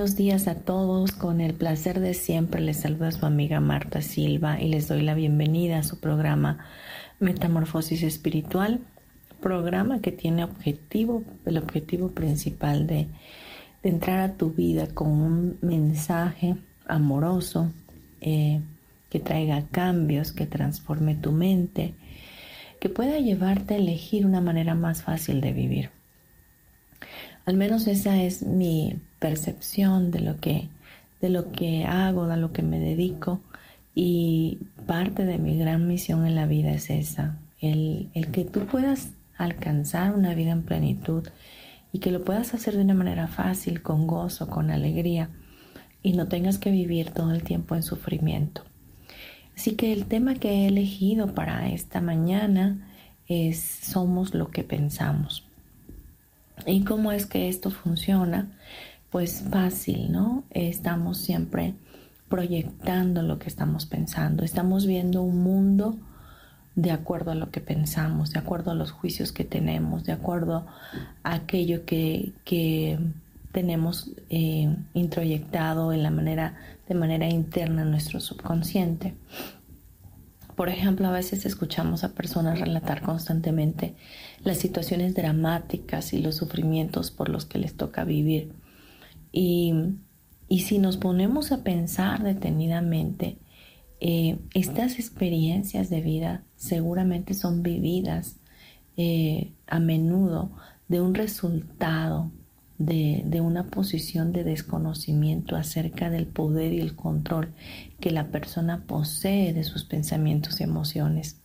Buenos días a todos. Con el placer de siempre les saluda su amiga Marta Silva y les doy la bienvenida a su programa Metamorfosis Espiritual, programa que tiene objetivo, el objetivo principal de, entrar a tu vida con un mensaje amoroso eh, que traiga cambios, que transforme tu mente, que pueda llevarte a elegir una manera más fácil de vivir. Al menos esa es mi percepción de lo que, de lo que hago, de lo que me dedico. Y parte de mi gran misión en la vida es esa, el, el que tú puedas alcanzar una vida en plenitud y que lo puedas hacer de una manera fácil, con gozo, con alegría y no tengas que vivir todo el tiempo en sufrimiento. Así que el tema que he elegido para esta mañana es somos lo que pensamos. ¿Y cómo es que esto funciona? Pues fácil, ¿no? Estamos siempre proyectando lo que estamos pensando. Estamos viendo un mundo de acuerdo a lo que pensamos, de acuerdo a los juicios que tenemos, de acuerdo a aquello que, tenemos eh, introyectado en la manera, de manera interna en nuestro subconsciente. Por ejemplo, a veces escuchamos a personas relatar constantemente las situaciones dramáticas y los sufrimientos por los que les toca vivir. Y, si nos ponemos a pensar detenidamente, eh, estas experiencias de vida seguramente son vividas eh, a menudo de un resultado de, una posición de desconocimiento acerca del poder y el control que la persona posee de sus pensamientos y emociones.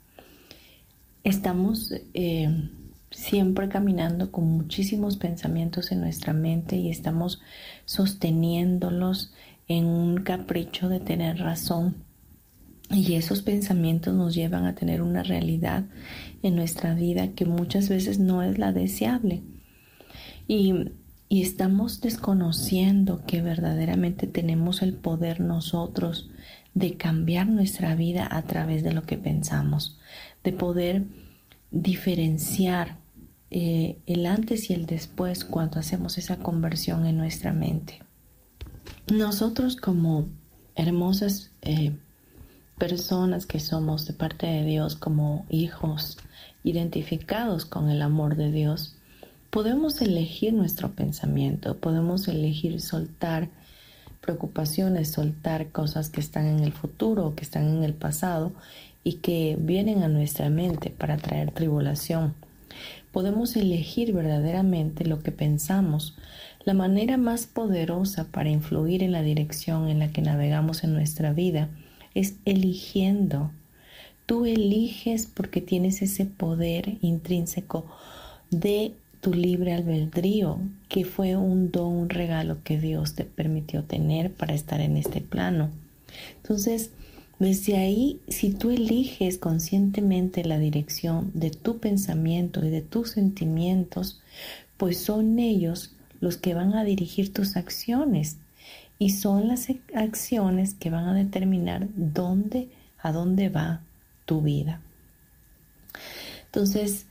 Estamos eh, siempre caminando con muchísimos pensamientos en nuestra mente y estamos sosteniéndolos en un capricho de tener razón. Y esos pensamientos nos llevan a tener una realidad en nuestra vida que muchas veces no es la deseable. Y y estamos desconociendo que verdaderamente tenemos el poder nosotros de cambiar nuestra vida a través de lo que pensamos, de poder diferenciar eh, el antes y el después cuando hacemos esa conversión en nuestra mente. Nosotros como hermosas eh, personas que somos de parte de Dios, como hijos identificados con el amor de Dios, podemos elegir nuestro pensamiento, podemos elegir soltar preocupaciones, soltar cosas que están en el futuro que están en el pasado y que vienen a nuestra mente para traer tribulación. Podemos elegir verdaderamente lo que pensamos. La manera más poderosa para influir en la dirección en la que navegamos en nuestra vida es eligiendo. Tú eliges porque tienes ese poder intrínseco de tu libre albedrío, que fue un don, un regalo que Dios te permitió tener para estar en este plano. Entonces, desde ahí, si tú eliges conscientemente la dirección de tu pensamiento y de tus sentimientos, pues son ellos los que van a dirigir tus acciones y son las acciones que van a determinar dónde, a dónde va tu vida. Entonces,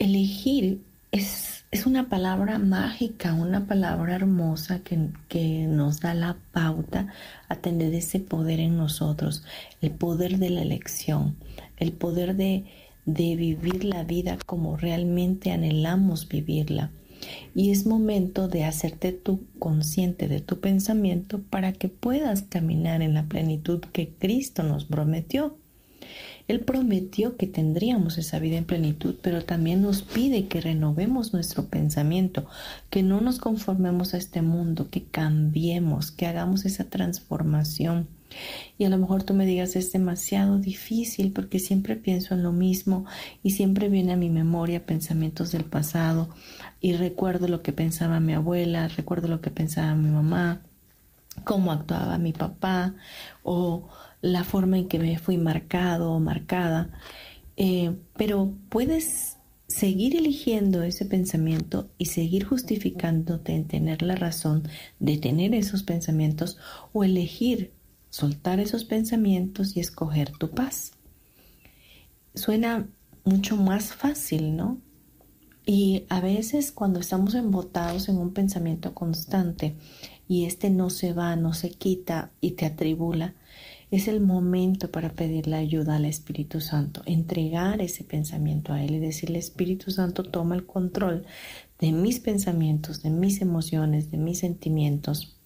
elegir es, una palabra mágica, una palabra hermosa que, nos da la pauta a tener ese poder en nosotros, el poder de la elección, el poder de, de vivir la vida como realmente anhelamos vivirla. Y es momento de hacerte tú consciente de tu pensamiento para que puedas caminar en la plenitud que Cristo nos prometió. Él prometió que tendríamos esa vida en plenitud, pero también nos pide que renovemos nuestro pensamiento, que no nos conformemos a este mundo, que cambiemos, que hagamos esa transformación. Y a lo mejor tú me digas es demasiado difícil porque siempre pienso en lo mismo y siempre viene a mi memoria pensamientos del pasado y recuerdo lo que pensaba mi abuela, recuerdo lo que pensaba mi mamá, cómo actuaba mi papá o la forma en que me fui marcado o marcada, eh, pero puedes seguir eligiendo ese pensamiento y seguir justificándote en tener la razón de tener esos pensamientos o elegir soltar esos pensamientos y escoger tu paz. Suena mucho más fácil, ¿no? Y a veces cuando estamos embotados en un pensamiento constante y este no se va, no se quita y te atribula, es el momento para pedirle ayuda al Espíritu Santo, entregar ese pensamiento a Él y decirle, Espíritu Santo, toma el control de mis pensamientos, de mis emociones, de mis sentimientos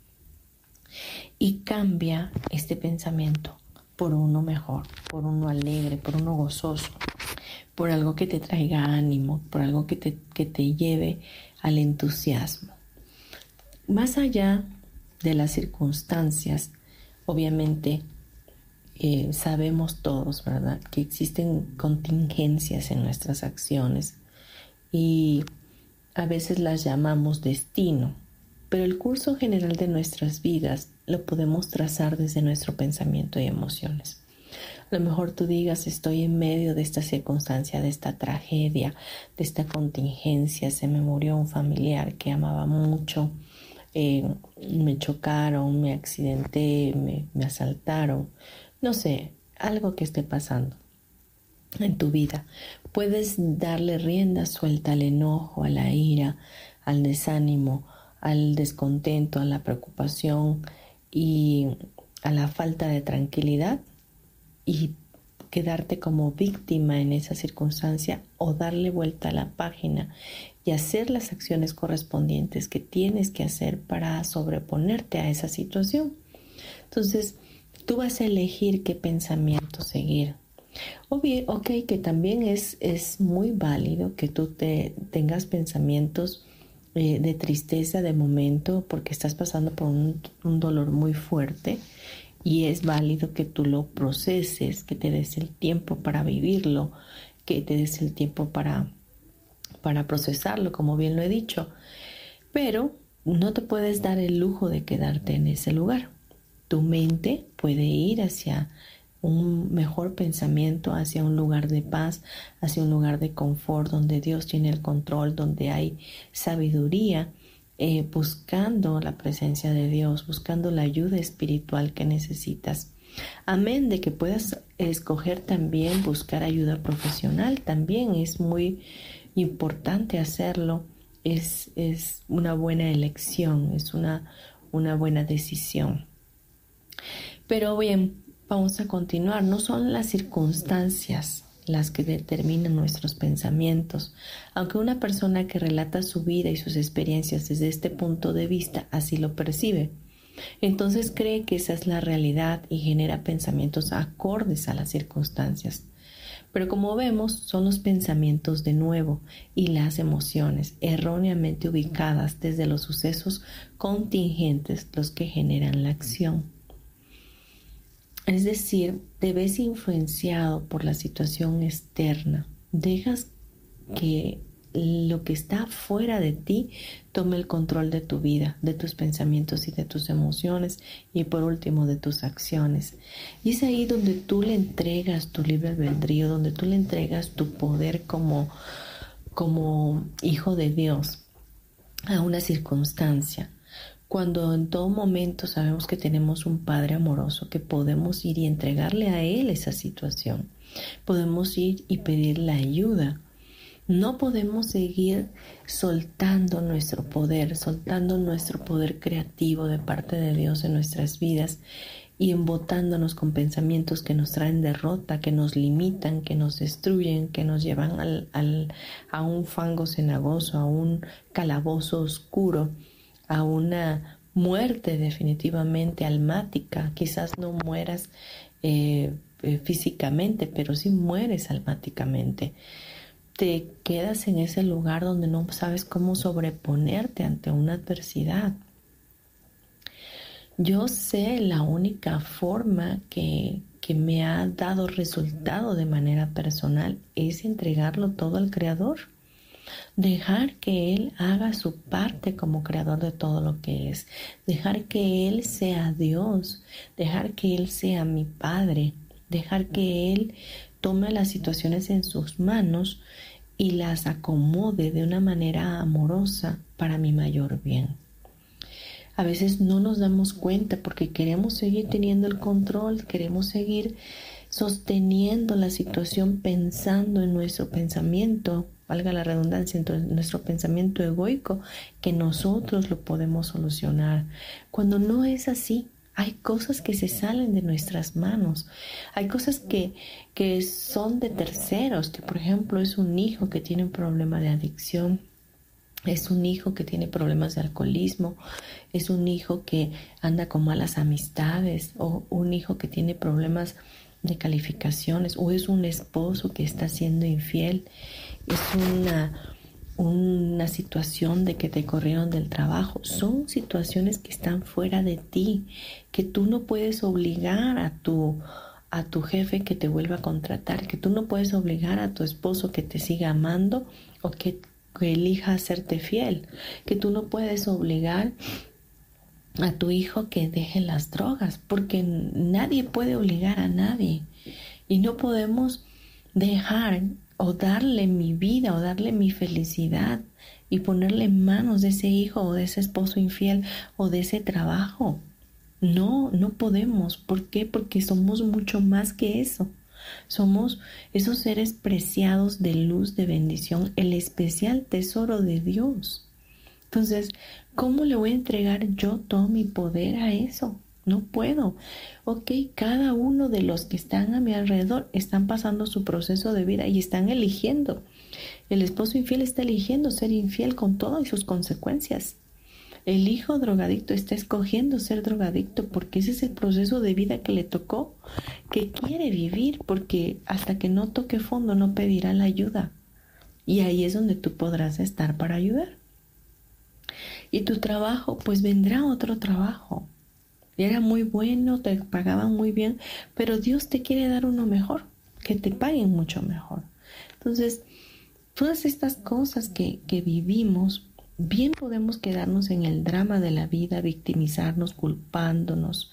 y cambia este pensamiento por uno mejor, por uno alegre, por uno gozoso, por algo que te traiga ánimo, por algo que te, que te lleve al entusiasmo. Más allá de las circunstancias, obviamente eh, sabemos todos, ¿verdad?, que existen contingencias en nuestras acciones y a veces las llamamos destino, pero el curso general de nuestras vidas lo podemos trazar desde nuestro pensamiento y emociones. A lo mejor tú digas, estoy en medio de esta circunstancia, de esta tragedia, de esta contingencia, se me murió un familiar que amaba mucho, eh, me chocaron, me accidenté, me asaltaron, no sé, algo que esté pasando en tu vida. Puedes darle rienda suelta al enojo, a la ira, al desánimo, al descontento, a la preocupación y a la falta de tranquilidad y quedarte como víctima en esa circunstancia o darle vuelta a la página y hacer las acciones correspondientes que tienes que hacer para sobreponerte a esa situación. Entonces, Tú vas a elegir qué pensamiento seguir. O bien, ok, que también es, es muy válido que tú te, tengas pensamientos eh, de tristeza de momento porque estás pasando por un, un dolor muy fuerte y es válido que tú lo proceses, que te des el tiempo para vivirlo, que te des el tiempo para, para procesarlo, como bien lo he dicho. Pero no te puedes dar el lujo de quedarte en ese lugar. Tu mente puede ir hacia un mejor pensamiento, hacia un lugar de paz, hacia un lugar de confort, donde Dios tiene el control, donde hay sabiduría, eh, buscando la presencia de Dios, buscando la ayuda espiritual que necesitas. Amén de que puedas escoger también buscar ayuda profesional, también es muy importante hacerlo, es, es una buena elección, es una, una buena decisión. Pero bien, vamos a continuar. No son las circunstancias las que determinan nuestros pensamientos, aunque una persona que relata su vida y sus experiencias desde este punto de vista así lo percibe. Entonces cree que esa es la realidad y genera pensamientos acordes a las circunstancias. Pero como vemos, son los pensamientos de nuevo y las emociones erróneamente ubicadas desde los sucesos contingentes los que generan la acción. Es decir, te ves influenciado por la situación externa. Dejas que lo que está fuera de ti tome el control de tu vida, de tus pensamientos y de tus emociones y por último de tus acciones. Y es ahí donde tú le entregas tu libre albedrío, donde tú le entregas tu poder como, como hijo de Dios a una circunstancia. Cuando en todo momento sabemos que tenemos un Padre amoroso, que podemos ir y entregarle a Él esa situación. Podemos ir y pedirle ayuda. No podemos seguir soltando nuestro poder, soltando nuestro poder creativo de parte de Dios en nuestras vidas y embotándonos con pensamientos que nos traen derrota, que nos limitan, que nos destruyen, que nos llevan al, a un fango cenagoso, a un calabozo oscuro, a una muerte definitivamente almática. Quizás no mueras eh, eh, físicamente, pero sí mueres almáticamente. Te quedas en ese lugar donde no sabes cómo sobreponerte ante una adversidad. Yo sé la única forma que, que me ha dado resultado de manera personal es entregarlo todo al Creador. Dejar que Él haga su parte como creador de todo lo que es. Dejar que Él sea Dios. Dejar que Él sea mi Padre. Dejar que Él tome las situaciones en sus manos y las acomode de una manera amorosa para mi mayor bien. A veces no nos damos cuenta porque queremos seguir teniendo el control, queremos seguir sosteniendo la situación pensando en nuestro pensamiento, valga la redundancia, en nuestro pensamiento egoico, que nosotros lo podemos solucionar. Cuando no es así, hay cosas que se salen de nuestras manos, hay cosas que, que son de terceros, que por ejemplo es un hijo que tiene un problema de adicción es un hijo que tiene problemas de alcoholismo, es un hijo que anda con malas amistades o un hijo que tiene problemas de calificaciones o es un esposo que está siendo infiel, es una, una situación de que te corrieron del trabajo. Son situaciones que están fuera de ti, que tú no puedes obligar a tu a tu jefe que te vuelva a contratar, que tú no puedes obligar a tu esposo que te siga amando o que que elija hacerte fiel, que tú no puedes obligar a tu hijo que deje las drogas, porque nadie puede obligar a nadie y no podemos dejar o darle mi vida o darle mi felicidad y ponerle en manos de ese hijo o de ese esposo infiel o de ese trabajo. No, no podemos. ¿Por qué? Porque somos mucho más que eso. Somos esos seres preciados de luz, de bendición, el especial tesoro de Dios. Entonces, ¿cómo le voy a entregar yo todo mi poder a eso? No puedo. Ok, cada uno de los que están a mi alrededor están pasando su proceso de vida y están eligiendo. El esposo infiel está eligiendo ser infiel con todas sus consecuencias. El hijo drogadicto está escogiendo ser drogadicto porque ese es el proceso de vida que le tocó, que quiere vivir, porque hasta que no toque fondo no pedirá la ayuda. Y ahí es donde tú podrás estar para ayudar. Y tu trabajo, pues vendrá otro trabajo. Era muy bueno, te pagaban muy bien, pero Dios te quiere dar uno mejor, que te paguen mucho mejor. Entonces, todas estas cosas que, que vivimos, Bien podemos quedarnos en el drama de la vida, victimizarnos, culpándonos,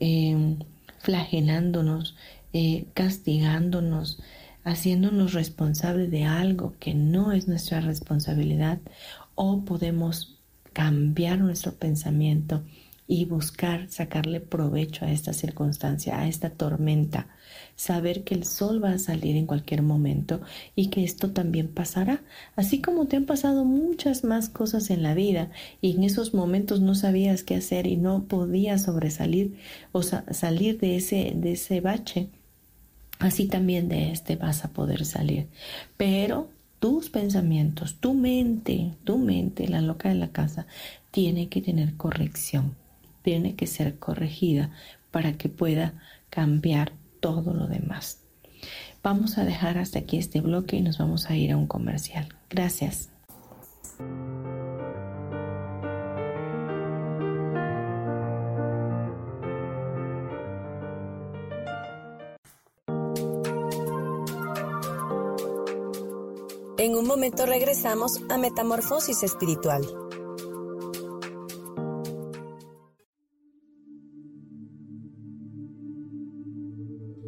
em, flagelándonos, eh, castigándonos, haciéndonos responsables de algo que no es nuestra responsabilidad, o podemos cambiar nuestro pensamiento y buscar sacarle provecho a esta circunstancia, a esta tormenta, saber que el sol va a salir en cualquier momento y que esto también pasará, así como te han pasado muchas más cosas en la vida y en esos momentos no sabías qué hacer y no podías sobresalir o salir de ese, de ese bache. Así también de este vas a poder salir. Pero tus pensamientos, tu mente, tu mente, la loca de la casa, tiene que tener corrección, tiene que ser corregida para que pueda cambiar todo lo demás. Vamos a dejar hasta aquí este bloque y nos vamos a ir a un comercial. Gracias. En un momento regresamos a Metamorfosis Espiritual.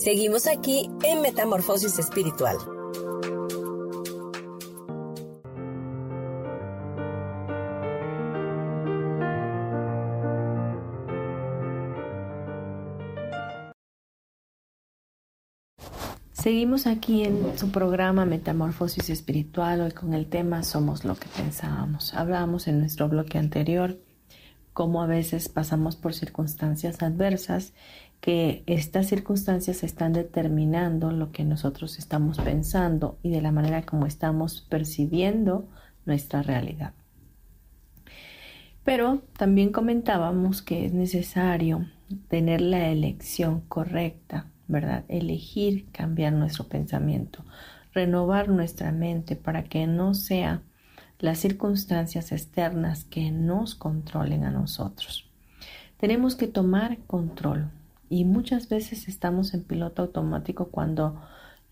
Seguimos aquí en Metamorfosis Espiritual. Seguimos aquí en su programa Metamorfosis Espiritual, hoy con el tema Somos lo que pensábamos. Hablábamos en nuestro bloque anterior cómo a veces pasamos por circunstancias adversas, que estas circunstancias están determinando lo que nosotros estamos pensando y de la manera como estamos percibiendo nuestra realidad. Pero también comentábamos que es necesario tener la elección correcta ¿verdad? Elegir cambiar nuestro pensamiento, renovar nuestra mente para que no sea las circunstancias externas que nos controlen a nosotros. Tenemos que tomar control y muchas veces estamos en piloto automático cuando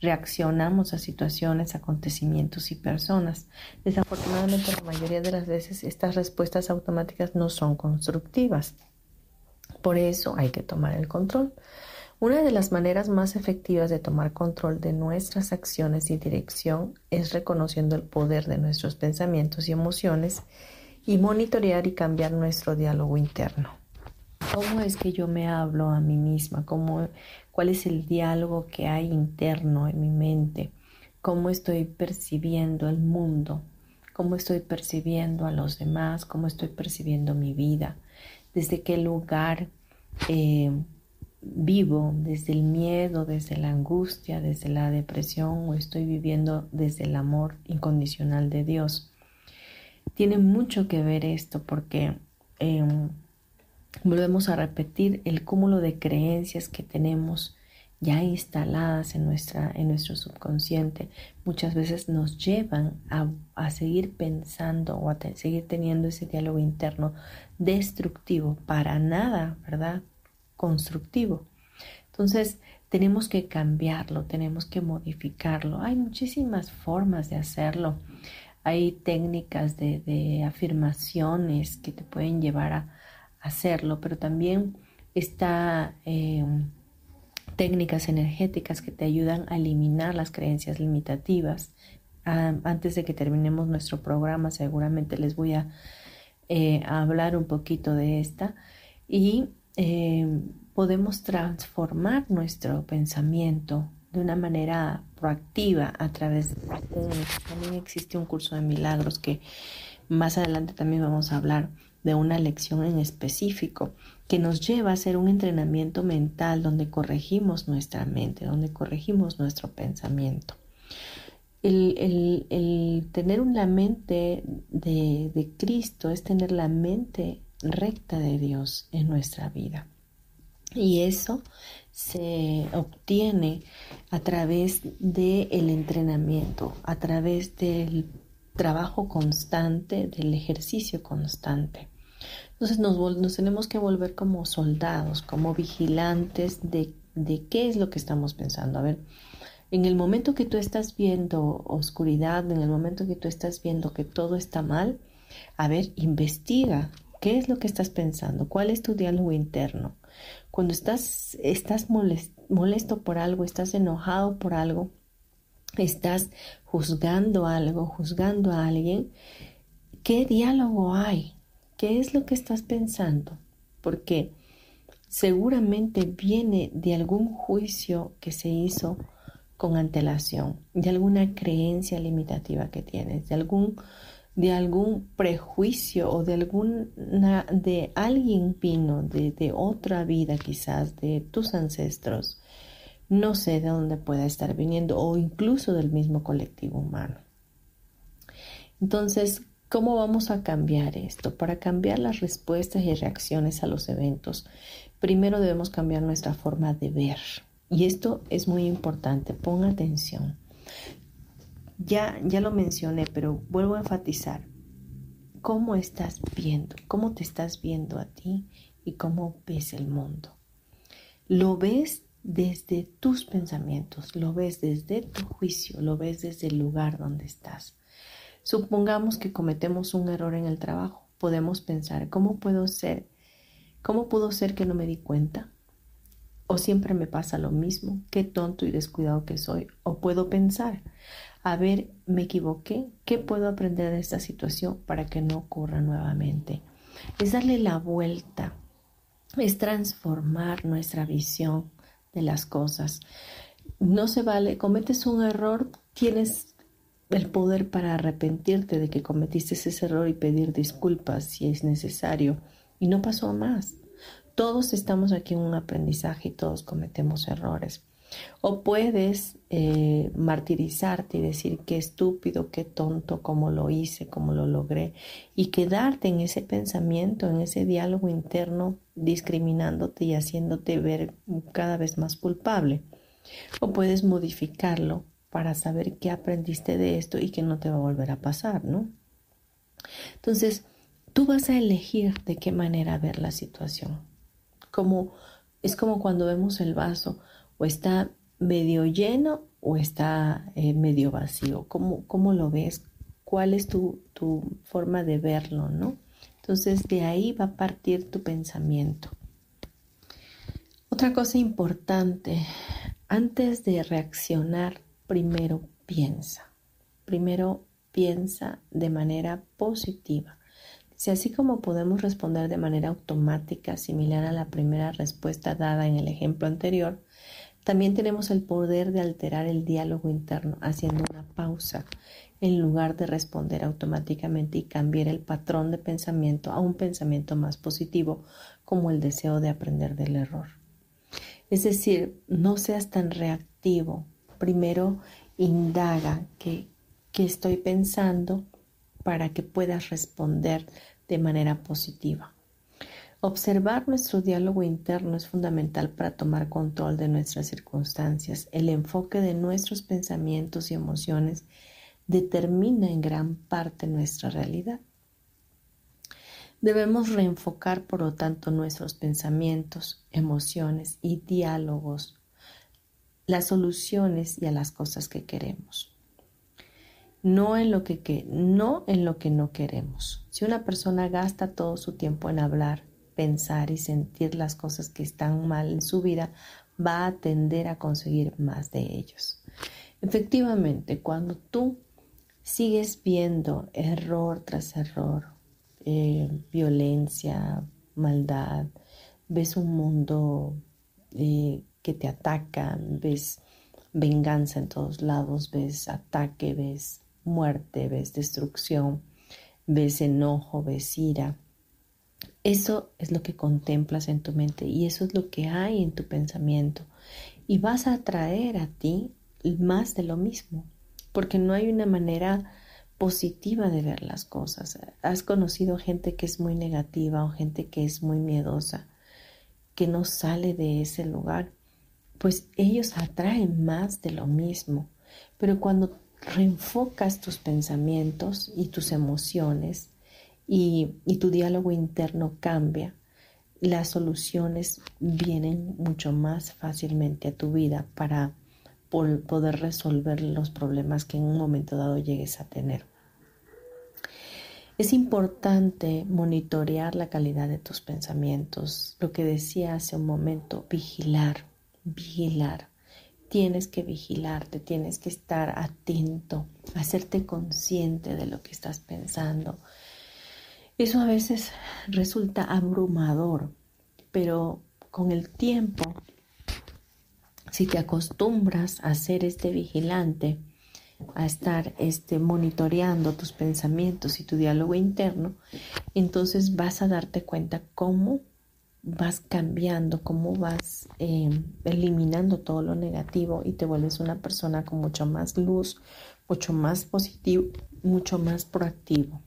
reaccionamos a situaciones, acontecimientos y personas. Desafortunadamente la mayoría de las veces estas respuestas automáticas no son constructivas. Por eso hay que tomar el control. Una de las maneras más efectivas de tomar control de nuestras acciones y dirección es reconociendo el poder de nuestros pensamientos y emociones y monitorear y cambiar nuestro diálogo interno. ¿Cómo es que yo me hablo a mí misma? ¿Cómo, ¿Cuál es el diálogo que hay interno en mi mente? ¿Cómo estoy percibiendo el mundo? ¿Cómo estoy percibiendo a los demás? ¿Cómo estoy percibiendo mi vida? ¿Desde qué lugar? Eh, vivo desde el miedo, desde la angustia, desde la depresión o estoy viviendo desde el amor incondicional de Dios. Tiene mucho que ver esto porque em, volvemos a repetir el cúmulo de creencias que tenemos ya instaladas en, nuestra, en nuestro subconsciente, muchas veces nos llevan a, a seguir pensando o a seguir teniendo ese diálogo interno destructivo para nada, ¿verdad? constructivo. Entonces, tenemos que cambiarlo, tenemos que modificarlo. Hay muchísimas formas de hacerlo. Hay técnicas de, afirmaciones que te pueden llevar a hacerlo, pero también está eh, técnicas energéticas que te ayudan a eliminar las creencias limitativas. Ah, antes de que terminemos nuestro programa, seguramente les voy a, eh, hablar un poquito de esta. Y eh, podemos transformar nuestro pensamiento de una manera proactiva a través de también existe un curso de milagros que más adelante también vamos a hablar de una lección en específico que nos lleva a hacer un entrenamiento mental donde corregimos nuestra mente, donde corregimos nuestro pensamiento. El, tener una mente de, de Cristo es tener la mente recta de Dios en nuestra vida. Y eso se obtiene a través del entrenamiento, a través del trabajo constante, del ejercicio constante. Entonces nos, tenemos que volver como soldados, como vigilantes de, de qué es lo que estamos pensando. A ver, en el momento que tú estás viendo oscuridad, en el momento que tú estás viendo que todo está mal, a ver, investiga ¿Qué es lo que estás pensando? ¿Cuál es tu diálogo interno? Cuando estás, estás molesto por algo, estás enojado por algo, estás juzgando algo, juzgando a alguien, ¿Qué diálogo hay? ¿Qué es lo que estás pensando? Porque seguramente viene de algún juicio que se hizo con antelación, de alguna creencia limitativa que tienes, de algún de algún prejuicio o de alguna de alguien vino de, de otra vida quizás de tus ancestros no sé de dónde pueda estar viniendo o incluso del mismo colectivo humano entonces ¿Cómo vamos a cambiar esto? Para cambiar las respuestas y reacciones a los eventos, primero debemos cambiar nuestra forma de ver. Y esto es muy importante, pon atención. Ya, ya lo mencioné, pero vuelvo a enfatizar. ¿Cómo estás viendo? ¿Cómo te estás viendo a ti y cómo ves el mundo? Lo ves desde tus pensamientos, lo ves desde tu juicio, lo ves desde el lugar donde estás. Supongamos que cometemos un error en el trabajo. Podemos pensar, ¿cómo puedo ser? ¿Cómo pudo ser que no me di cuenta? ¿O siempre me pasa lo mismo? ¿Qué tonto y descuidado que soy? ¿O puedo pensar, a ver, me equivoqué? ¿Qué puedo aprender de esta situación para que no ocurra nuevamente? Es darle la vuelta, es transformar nuestra visión de las cosas. No se vale, cometes un error, tienes el poder para arrepentirte de que cometiste ese error y pedir disculpas si es necesario. Y no pasó más. Todos estamos aquí en un aprendizaje y todos cometemos errores. O puedes eh, martirizarte y decir qué estúpido, qué tonto, cómo lo hice, cómo lo logré, y quedarte en ese pensamiento, en ese diálogo interno, discriminándote y haciéndote ver cada vez más culpable. O puedes modificarlo para saber qué aprendiste de esto y que no te va a volver a pasar, ¿no? Entonces, tú vas a elegir de qué manera ver la situación. Como, es como cuando vemos el vaso, o está medio lleno o está eh, medio vacío. ¿Cómo, ¿Cómo, lo ves? ¿Cuál es tu, tu forma de verlo, no? Entonces, de ahí va a partir tu pensamiento. Otra cosa importante, antes de reaccionar primero piensa. Primero piensa de manera positiva. Si así como podemos responder de manera automática similar a la primera respuesta dada en el ejemplo anterior, también tenemos el poder de alterar el diálogo interno haciendo una pausa en lugar de responder automáticamente y cambiar el patrón de pensamiento a un pensamiento más positivo como el deseo de aprender del error. Es decir, no seas tan reactivo, primero indaga qué, estoy pensando para que puedas responder de manera positiva. Observar nuestro diálogo interno es fundamental para tomar control de nuestras circunstancias. El enfoque de nuestros pensamientos y emociones determina en gran parte nuestra realidad. Debemos reenfocar, por lo tanto, nuestros pensamientos, emociones y diálogos las soluciones y a las cosas que queremos. No en lo que, no en lo que no queremos. Si una persona gasta todo su tiempo en hablar, pensar y sentir las cosas que están mal en su vida, va a tender a conseguir más de ellos. Efectivamente, cuando tú sigues viendo error tras error, eh, violencia, maldad, ves un mundo eh, que te atacan, ves venganza en todos lados, ves ataque, ves muerte, ves destrucción, ves enojo, ves ira. Eso es lo que contemplas en tu mente y eso es lo que hay en tu pensamiento. Y vas a atraer a ti más de lo mismo, porque no hay una manera positiva de ver las cosas. Has conocido gente que es muy negativa o gente que es muy miedosa, que no sale de ese lugar pues ellos atraen más de lo mismo. Pero cuando reenfocas tus pensamientos y tus emociones y, tu diálogo interno cambia, las soluciones vienen mucho más fácilmente a tu vida para poder resolver los problemas que en un momento dado llegues a tener. Es importante monitorear la calidad de tus pensamientos, lo que decía hace un momento, vigilar vigilar. Tienes que vigilarte, tienes que estar atento, hacerte consciente de lo que estás pensando. Eso a veces resulta abrumador, pero con el tiempo, si te acostumbras a ser este vigilante, a estar este, monitoreando tus pensamientos y tu diálogo interno, entonces vas a darte cuenta cómo vas cambiando, cómo vas em, eliminando todo lo negativo y te vuelves una persona con mucho más luz, mucho más positivo, mucho más proactivo.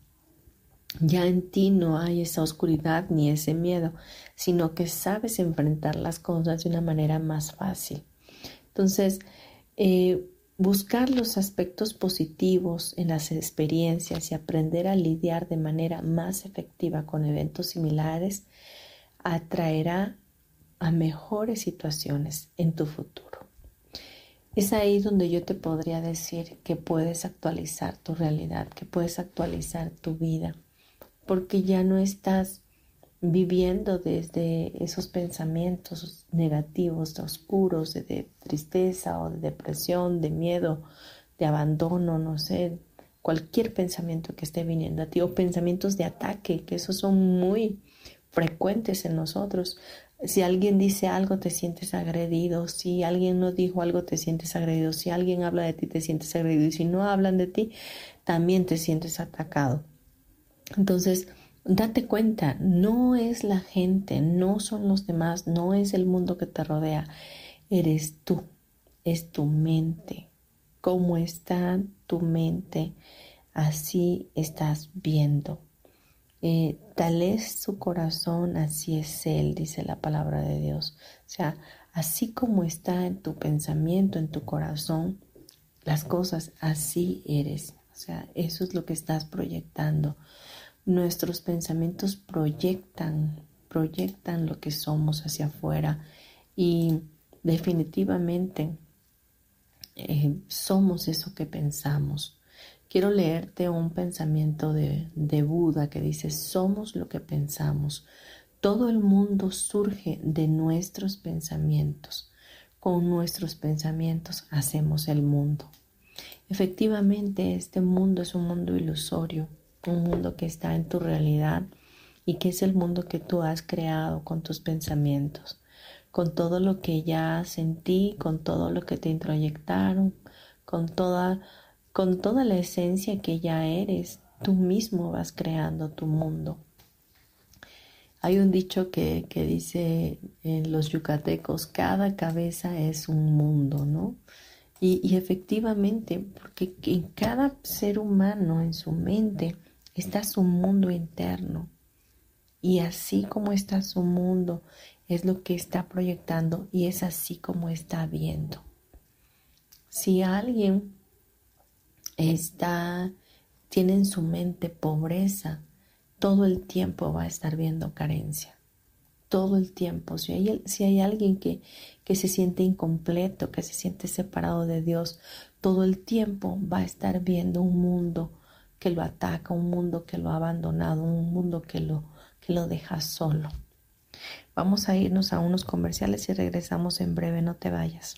Ya en ti no hay esa oscuridad ni ese miedo, sino que sabes enfrentar las cosas de una manera más fácil. Entonces, eh, buscar los aspectos positivos en las experiencias y aprender a lidiar de manera más efectiva con eventos similares atraerá a mejores situaciones en tu futuro. Es ahí donde yo te podría decir que puedes actualizar tu realidad, que puedes actualizar tu vida, porque ya no estás viviendo desde esos pensamientos negativos, oscuros, de, tristeza o de depresión, de miedo, de abandono, no sé, cualquier pensamiento que esté viniendo a ti, o pensamientos de ataque, que esos son muy frecuentes en nosotros. Si alguien dice algo, te sientes agredido. Si alguien no dijo algo, te sientes agredido. Si alguien habla de ti, te sientes agredido. Y si no hablan de ti, también te sientes atacado. Entonces, date cuenta, no es la gente, no son los demás, no es el mundo que te rodea. Eres tú, es tu mente. ¿Cómo está tu mente? Así estás viendo. Eh, tal es su corazón, así es Él, dice la palabra de Dios. O sea, así como está en tu pensamiento, en tu corazón, las cosas, así eres. O sea, eso es lo que estás proyectando. Nuestros pensamientos proyectan, proyectan lo que somos hacia afuera y definitivamente eh, somos eso que pensamos. Quiero leerte un pensamiento de, de Buda que dice, somos lo que pensamos. Todo el mundo surge de nuestros pensamientos. Con nuestros pensamientos hacemos el mundo. Efectivamente, este mundo es un mundo ilusorio, un mundo que está en tu realidad y que es el mundo que tú has creado con tus pensamientos, con todo lo que ya sentí, con todo lo que te introyectaron, con toda con toda la esencia que ya eres, tú mismo vas creando tu mundo. Hay un dicho que, dice en los yucatecos, cada cabeza es un mundo, ¿no? Y, efectivamente, porque en cada ser humano, en su mente, está su mundo interno. Y así como está su mundo, es lo que está proyectando y es así como está viendo. Si alguien está, tiene en su mente pobreza, todo el tiempo va a estar viendo carencia. Todo el tiempo. Si hay, si hay alguien que, que se siente incompleto, que se siente separado de Dios, todo el tiempo va a estar viendo un mundo que lo ataca, un mundo que lo ha abandonado, un mundo que lo, que lo deja solo. Vamos a irnos a unos comerciales y regresamos en breve, no te vayas.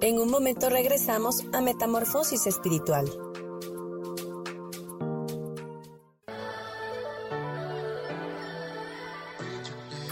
En un momento regresamos a Metamorfosis Espiritual.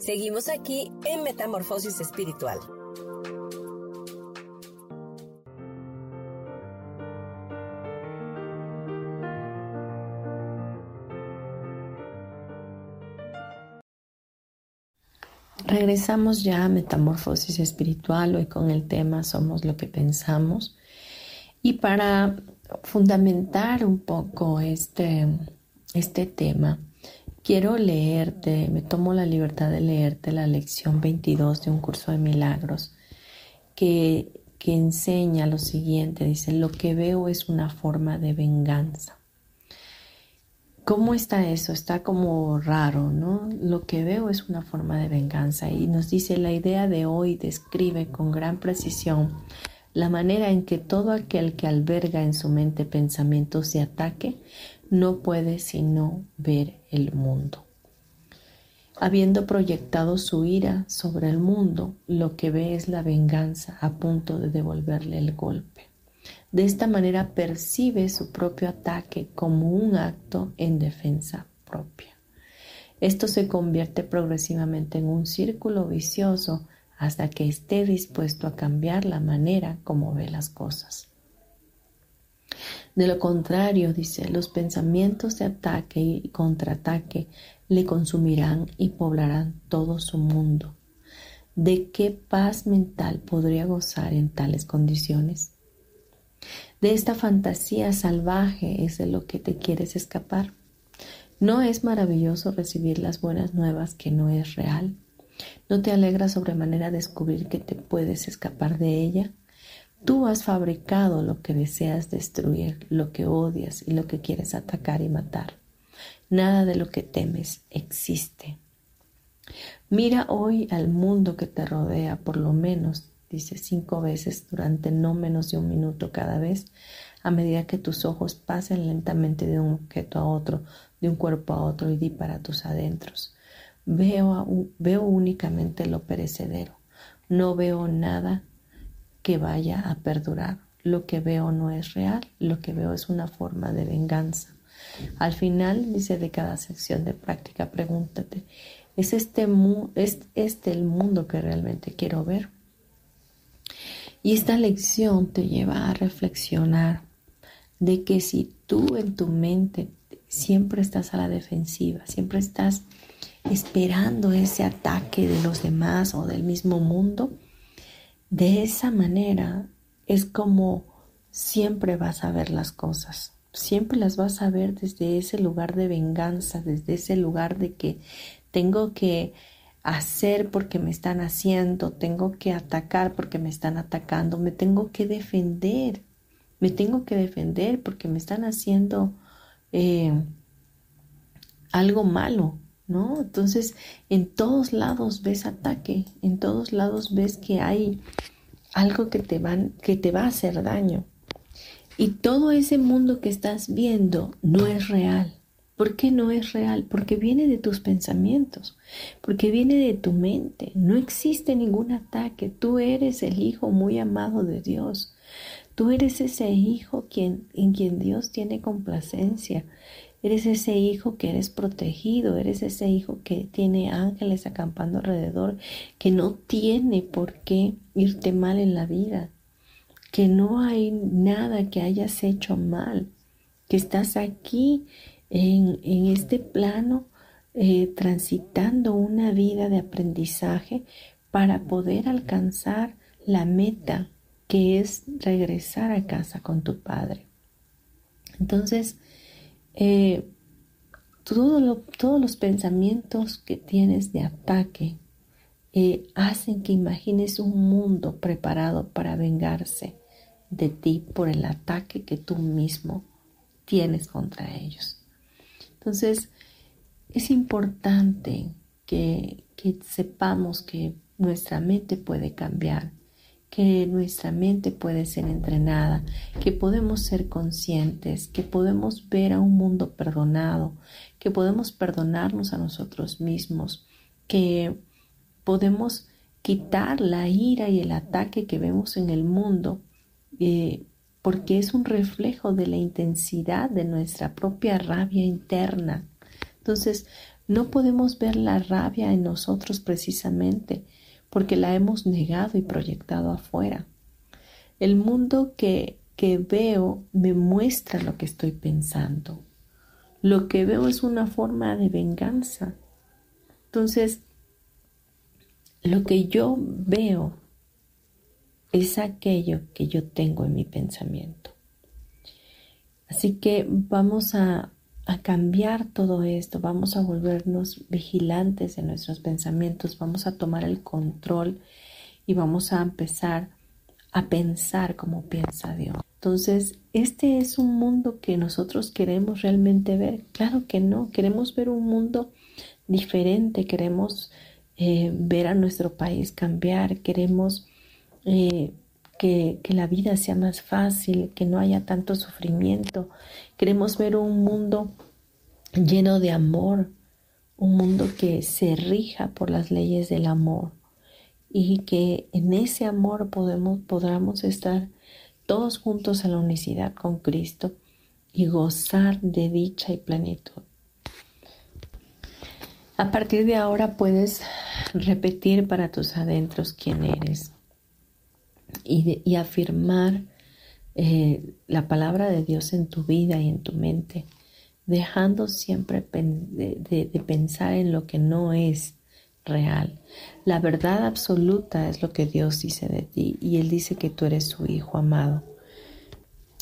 Seguimos aquí en Metamorfosis Espiritual. Regresamos ya a Metamorfosis Espiritual, hoy con el tema Somos lo que pensamos. Y para fundamentar un poco este, este tema, quiero leerte, me tomo la libertad de leerte la lección 22 de un curso de milagros que, que enseña lo siguiente, dice, lo que veo es una forma de venganza. ¿Cómo está eso? Está como raro, ¿no? Lo que veo es una forma de venganza y nos dice la idea de hoy describe con gran precisión la manera en que todo aquel que alberga en su mente pensamientos de ataque no puede sino ver el mundo. Habiendo proyectado su ira sobre el mundo, lo que ve es la venganza a punto de devolverle el golpe. De esta manera percibe su propio ataque como un acto en defensa propia. Esto se convierte progresivamente en un círculo vicioso hasta que esté dispuesto a cambiar la manera como ve las cosas. De lo contrario, dice, los pensamientos de ataque y contraataque le consumirán y poblarán todo su mundo. ¿De qué paz mental podría gozar en tales condiciones? De esta fantasía salvaje es de lo que te quieres escapar. ¿No es maravilloso recibir las buenas nuevas que no es real? ¿No te alegra sobremanera descubrir que te puedes escapar de ella? Tú has fabricado lo que deseas destruir, lo que odias y lo que quieres atacar y matar. Nada de lo que temes existe. Mira hoy al mundo que te rodea, por lo menos, dice cinco veces durante no menos de un minuto cada vez, a medida que tus ojos pasen lentamente de un objeto a otro, de un cuerpo a otro y di para tus adentros. Veo, veo únicamente lo perecedero. No veo nada que vaya a perdurar. Lo que veo no es real, lo que veo es una forma de venganza. Al final, dice de cada sección de práctica, pregúntate, ¿es este, ¿es este el mundo que realmente quiero ver? Y esta lección te lleva a reflexionar de que si tú en tu mente siempre estás a la defensiva, siempre estás esperando ese ataque de los demás o del mismo mundo, de esa manera es como siempre vas a ver las cosas. Siempre las vas a ver desde ese lugar de venganza, desde ese lugar de que tengo que hacer porque me están haciendo, tengo que atacar porque me están atacando, me tengo que defender, me tengo que defender porque me están haciendo eh, algo malo, ¿no? Entonces, en todos lados ves ataque, en todos lados ves que hay algo que te, va a hacer daño. Y todo ese mundo que estás viendo no es real. ¿Por qué no es real? Porque viene de tus pensamientos, porque viene de tu mente. No existe ningún ataque. Tú eres el hijo muy amado de Dios. Tú eres ese hijo en quien Dios tiene complacencia. Eres ese hijo que eres protegido, eres ese hijo que tiene ángeles acampando alrededor, que no tiene por qué irte mal en la vida, que no hay nada que hayas hecho mal, que estás aquí en, este plano eh, transitando una vida de aprendizaje para poder alcanzar la meta que es regresar a casa con tu padre. Entonces, eh, todos los pensamientos que tienes de ataque eh, hacen que imagines un mundo preparado para vengarse de ti por el ataque que tú mismo tienes contra ellos. Entonces, es importante que, que sepamos que nuestra mente puede cambiar, que nuestra mente puede ser entrenada, que podemos ser conscientes, que podemos ver a un mundo perdonado, que podemos perdonarnos a nosotros mismos, que podemos quitar la ira y el ataque que vemos en el mundo, eh, porque es un reflejo de la intensidad de nuestra propia rabia interna. Entonces, no podemos ver la rabia en nosotros precisamente, porque la hemos negado y proyectado afuera. El mundo que, que veo me muestra lo que estoy pensando. Lo que veo es una forma de venganza. Entonces, lo que yo veo es aquello que yo tengo en mi pensamiento. Así que vamos a a cambiar todo esto, vamos a volvernos vigilantes de nuestros pensamientos, vamos a tomar el control y vamos a empezar a pensar como piensa Dios. Entonces, ¿este es un mundo que nosotros queremos realmente ver? Claro que no, queremos ver un mundo diferente, queremos eh, ver a nuestro país cambiar, queremos eh, que, la vida sea más fácil, que no haya tanto sufrimiento. Queremos ver un mundo lleno de amor, un mundo que se rija por las leyes del amor y que en ese amor podamos estar todos juntos en la unicidad con Cristo y gozar de dicha y plenitud. A partir de ahora puedes repetir para tus adentros quién eres y, afirmar eh, la palabra de Dios en tu vida y en tu mente, dejando siempre de, pensar en lo que no es real. La verdad absoluta es lo que Dios dice de ti y Él dice que tú eres su hijo amado.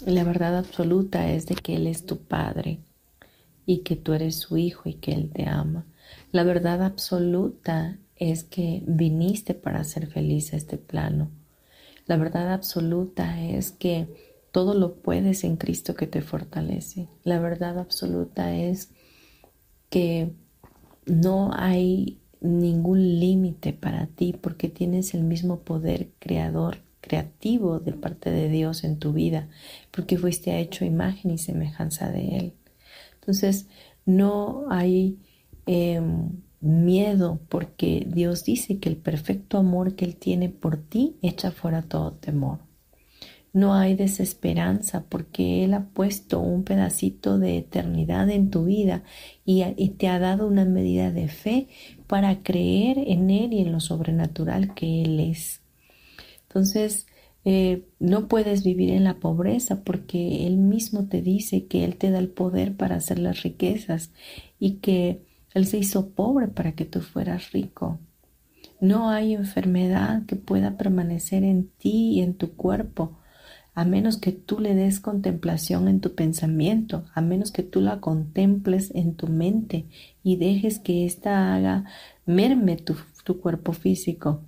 La verdad absoluta es de que Él es tu Padre y que tú eres su hijo y que Él te ama. La verdad absoluta es que viniste para ser feliz a este plano la verdad absoluta es que todo lo puedes en Cristo que te fortalece. La verdad absoluta es que no hay ningún límite para ti porque tienes el mismo poder creador, creativo de parte de Dios en tu vida, porque fuiste hecho imagen y semejanza de Él. Entonces, no hay em, miedo porque Dios dice que el perfecto amor que Él tiene por ti echa fuera todo temor. No hay desesperanza porque Él ha puesto un pedacito de eternidad en tu vida y, te ha dado una medida de fe para creer en Él y en lo sobrenatural que Él es. Entonces, eh, no puedes vivir en la pobreza porque Él mismo te dice que Él te da el poder para hacer las riquezas y que él se hizo pobre para que tú fueras rico. No hay enfermedad que pueda permanecer en ti y en tu cuerpo, a menos que tú le des contemplación en tu pensamiento, a menos que tú la contemples en tu mente y dejes que ésta haga merme tu, tu cuerpo físico.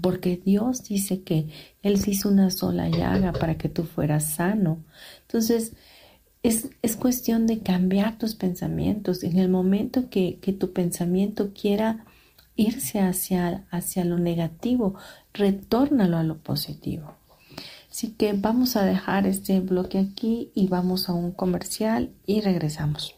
Porque Dios dice que Él se hizo una sola llaga para que tú fueras sano. Entonces, es, cuestión de cambiar tus pensamientos. En el momento que, tu pensamiento quiera irse hacia, hacia lo negativo, retórnalo a lo positivo. Así que vamos a dejar este bloque aquí y vamos a un comercial y regresamos.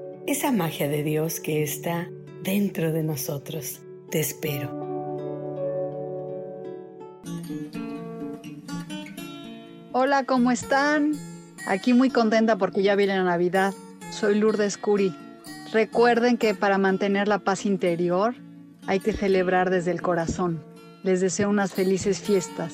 esa magia de Dios que está dentro de nosotros. Te espero. Hola, ¿cómo están? Aquí muy contenta porque ya viene la Navidad. Soy Lourdes Curi. Recuerden que para mantener la paz interior hay que celebrar desde el corazón. Les deseo unas felices fiestas.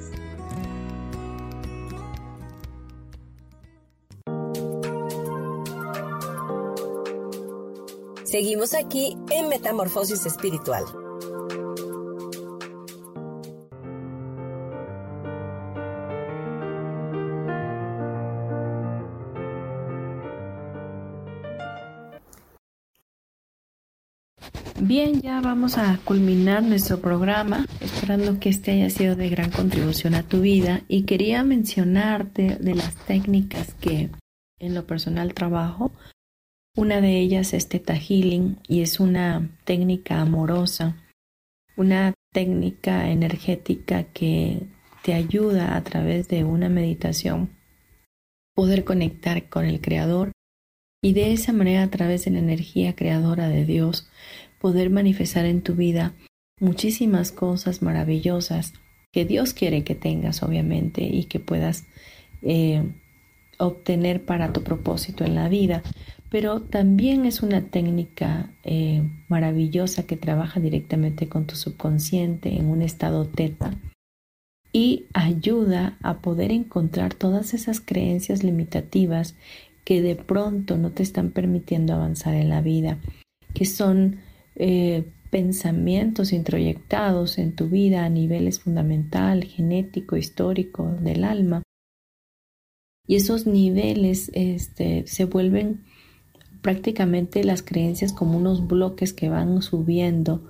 Seguimos aquí en Metamorfosis Espiritual. Bien, ya vamos a culminar nuestro programa, esperando que este haya sido de gran contribución a tu vida y quería mencionarte de las técnicas que en lo personal trabajo. Una de ellas es Theta Healing y es una técnica amorosa, una técnica energética que te ayuda a través de una meditación poder conectar con el Creador y de esa manera a través de la energía creadora de Dios poder manifestar en tu vida muchísimas cosas maravillosas que Dios quiere que tengas, obviamente, y que puedas eh, obtener para tu propósito en la vida. Pero también es una técnica eh, maravillosa que trabaja directamente con tu subconsciente en un estado teta y ayuda a poder encontrar todas esas creencias limitativas que de pronto no te están permitiendo avanzar en la vida, que son eh, pensamientos introyectados en tu vida a niveles fundamental, genético, histórico del alma. Y esos niveles este, se vuelven prácticamente las creencias como unos bloques que van subiendo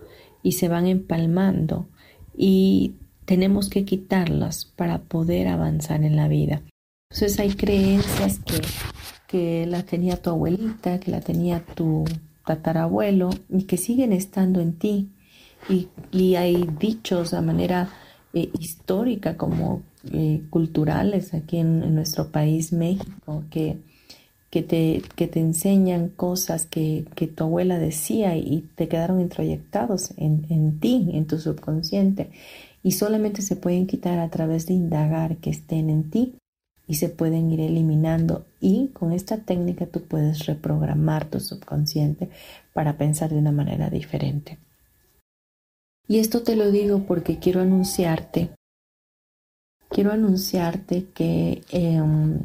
y se van empalmando y tenemos que quitarlas para poder avanzar en la vida. Entonces hay creencias que, que la tenía tu abuelita, que la tenía tu tatarabuelo y que siguen estando en ti. Y, hay dichos de manera eh, histórica como eh, culturales aquí en, nuestro país, México, que, que, te, que te enseñan cosas que, que, tu abuela decía y te quedaron introyectados en, en ti, en tu subconsciente. Y solamente se pueden quitar a través de indagar que estén en ti y se pueden ir eliminando y con esta técnica tú puedes reprogramar tu subconsciente para pensar de una manera diferente. Y esto te lo digo porque quiero anunciarte, quiero anunciarte que em,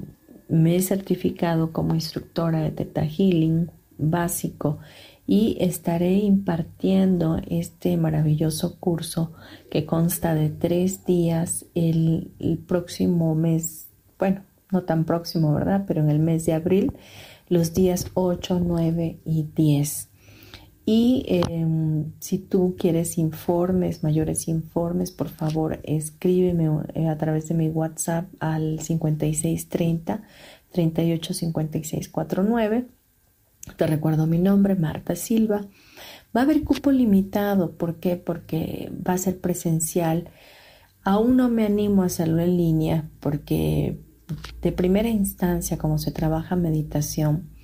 me he certificado como instructora de Theta Healing básico y estaré impartiendo este maravilloso curso que consta de tres días el, el próximo mes bueno, no tan próximo, ¿verdad? Pero en el mes de abril, los días 8, 9 y 10. Y em, si tú quieres informes, mayores informes, por favor escríbeme eh, a través de mi WhatsApp al 5630 385649. Te recuerdo mi nombre, Marta Silva. Va a haber cupo limitado, ¿por qué? Porque va a ser presencial. Aún no me animo a hacerlo en línea porque de primera instancia, como se trabaja meditación,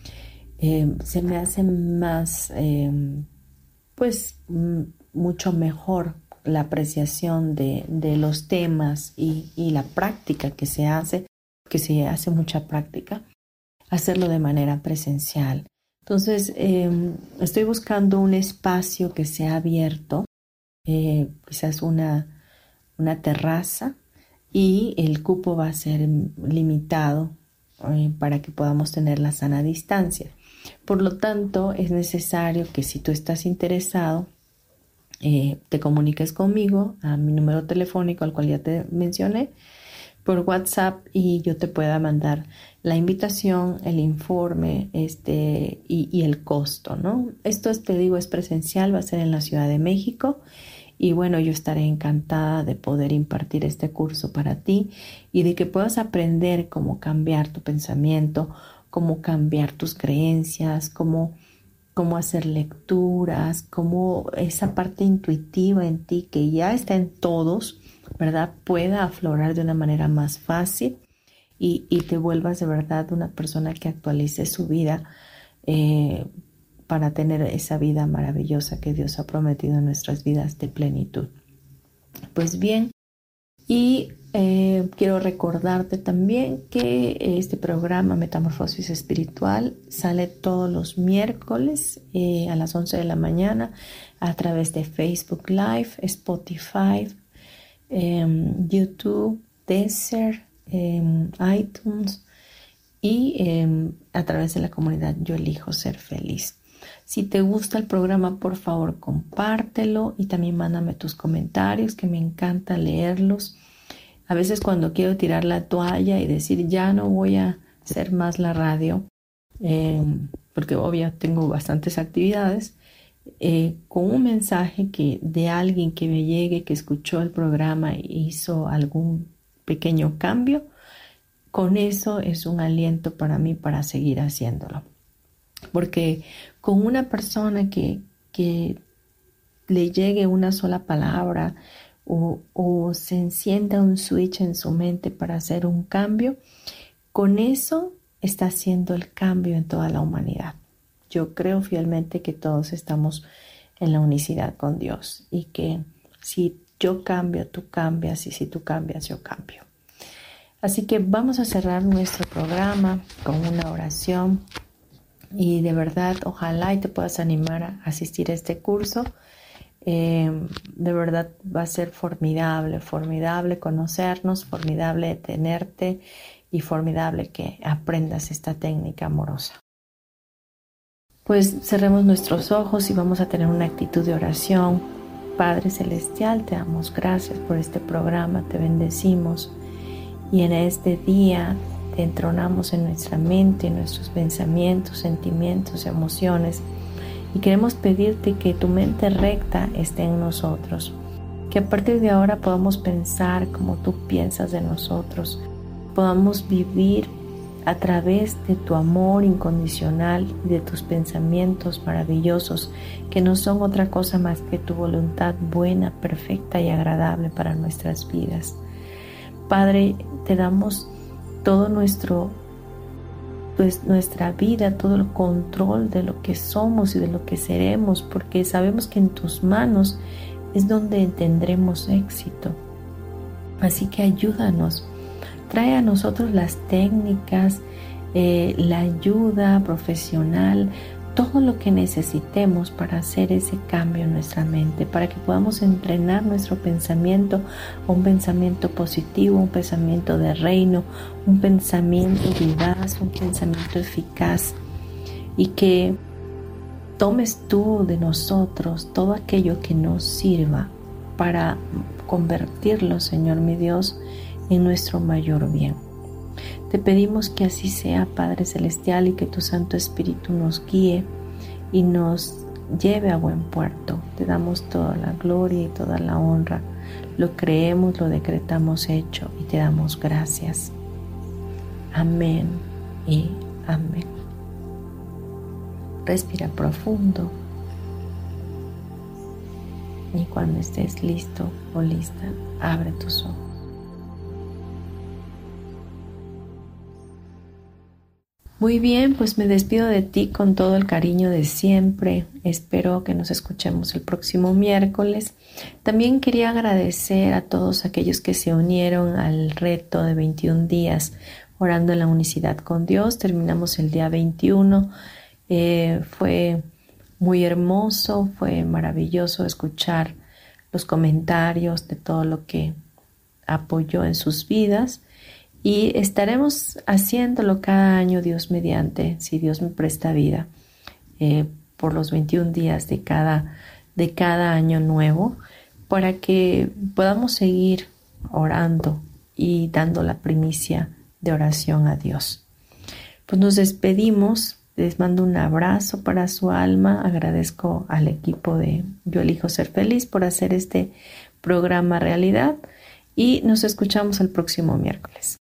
eh, se me hace más, eh, pues, mucho mejor la apreciación de, los temas y, la práctica que se hace, que se hace mucha práctica, hacerlo de manera presencial. Entonces, em, estoy buscando un espacio que sea abierto, eh, quizás una, una terraza y el cupo va a ser limitado eh, para que podamos tener la sana distancia. Por lo tanto, es necesario que si tú estás interesado, eh, te comuniques conmigo a mi número telefónico al cual ya te mencioné por WhatsApp y yo te pueda mandar la invitación, el informe este, y, el costo, ¿no? Esto, te digo, es presencial, va a ser en la Ciudad de México y bueno, yo estaré encantada de poder impartir este curso para ti y de que puedas aprender cómo cambiar tu pensamiento, cómo cambiar tus creencias, cómo, cómo hacer lecturas, cómo esa parte intuitiva en ti que ya está en todos, ¿verdad? Pueda aflorar de una manera más fácil y, y te vuelvas de verdad una persona que actualice su vida eh, para tener esa vida maravillosa que Dios ha prometido en nuestras vidas de plenitud. Pues bien, y eh, quiero recordarte también que este programa Metamorfosis Espiritual sale todos los miércoles eh, a las 11 de la mañana a través de Facebook Live, Spotify, em, YouTube, Desert, em, iTunes y em, a través de la comunidad Yo elijo ser feliz. Si te gusta el programa, por favor, compártelo y también mándame tus comentarios, que me encanta leerlos. A veces cuando quiero tirar la toalla y decir ya no voy a hacer más la radio, em, porque obvio tengo bastantes actividades, eh, con un mensaje que de alguien que me llegue, que escuchó el programa e hizo algún pequeño cambio, con eso es un aliento para mí para seguir haciéndolo. Porque con una persona que, que le llegue una sola palabra o, o, se encienda un switch en su mente para hacer un cambio, con eso está haciendo el cambio en toda la humanidad. Yo creo fielmente que todos estamos en la unicidad con Dios y que si yo cambio, tú cambias y si tú cambias, yo cambio. Así que vamos a cerrar nuestro programa con una oración y de verdad ojalá y te puedas animar a asistir a este curso. Eh, de verdad va a ser formidable, formidable conocernos, formidable tenerte y formidable que aprendas esta técnica amorosa. Pues cerremos nuestros ojos y vamos a tener una actitud de oración. Padre Celestial, te damos gracias por este programa, te bendecimos y en este día entronamos en nuestra mente, en nuestros pensamientos, sentimientos, emociones. Y queremos pedirte que tu mente recta esté en nosotros. Que a partir de ahora podamos pensar como tú piensas de nosotros. Podamos vivir a través de tu amor incondicional y de tus pensamientos maravillosos, que no son otra cosa más que tu voluntad buena, perfecta y agradable para nuestras vidas. Padre, te damos todo nuestro pues nuestra vida, todo el control de lo que somos y de lo que seremos, porque sabemos que en tus manos es donde tendremos éxito. Así que ayúdanos, trae a nosotros las técnicas, eh, la ayuda profesional, todo lo que necesitemos para hacer ese cambio en nuestra mente, para que podamos entrenar nuestro pensamiento un pensamiento positivo, un pensamiento de reino, un pensamiento vivaz, un pensamiento eficaz y que tomes tú de nosotros todo aquello que nos sirva para convertirlo, Señor mi Dios, en nuestro mayor bien. Te pedimos que así sea, Padre Celestial, y que tu Santo Espíritu nos guíe y nos lleve a buen puerto. Te damos toda la gloria y toda la honra. Lo creemos, lo decretamos hecho y te damos gracias. Amén y amén. Respira profundo. Y cuando estés listo o lista, abre tus ojos. Muy bien, pues me despido de ti con todo el cariño de siempre. Espero que nos escuchemos el próximo miércoles. También quería agradecer a todos aquellos que se unieron al reto de 21 días orando en la unicidad con Dios. Terminamos el día 21. Eh, fue muy hermoso, fue maravilloso escuchar los comentarios de todo lo que apoyó en sus vidas. Y estaremos haciéndolo cada año, Dios mediante, si Dios me presta vida, eh, por los 21 días de cada, de cada año nuevo, para que podamos seguir orando y dando la primicia de oración a Dios. Pues nos despedimos, les mando un abrazo para su alma, agradezco al equipo de Yo elijo ser feliz por hacer este programa realidad y nos escuchamos el próximo miércoles.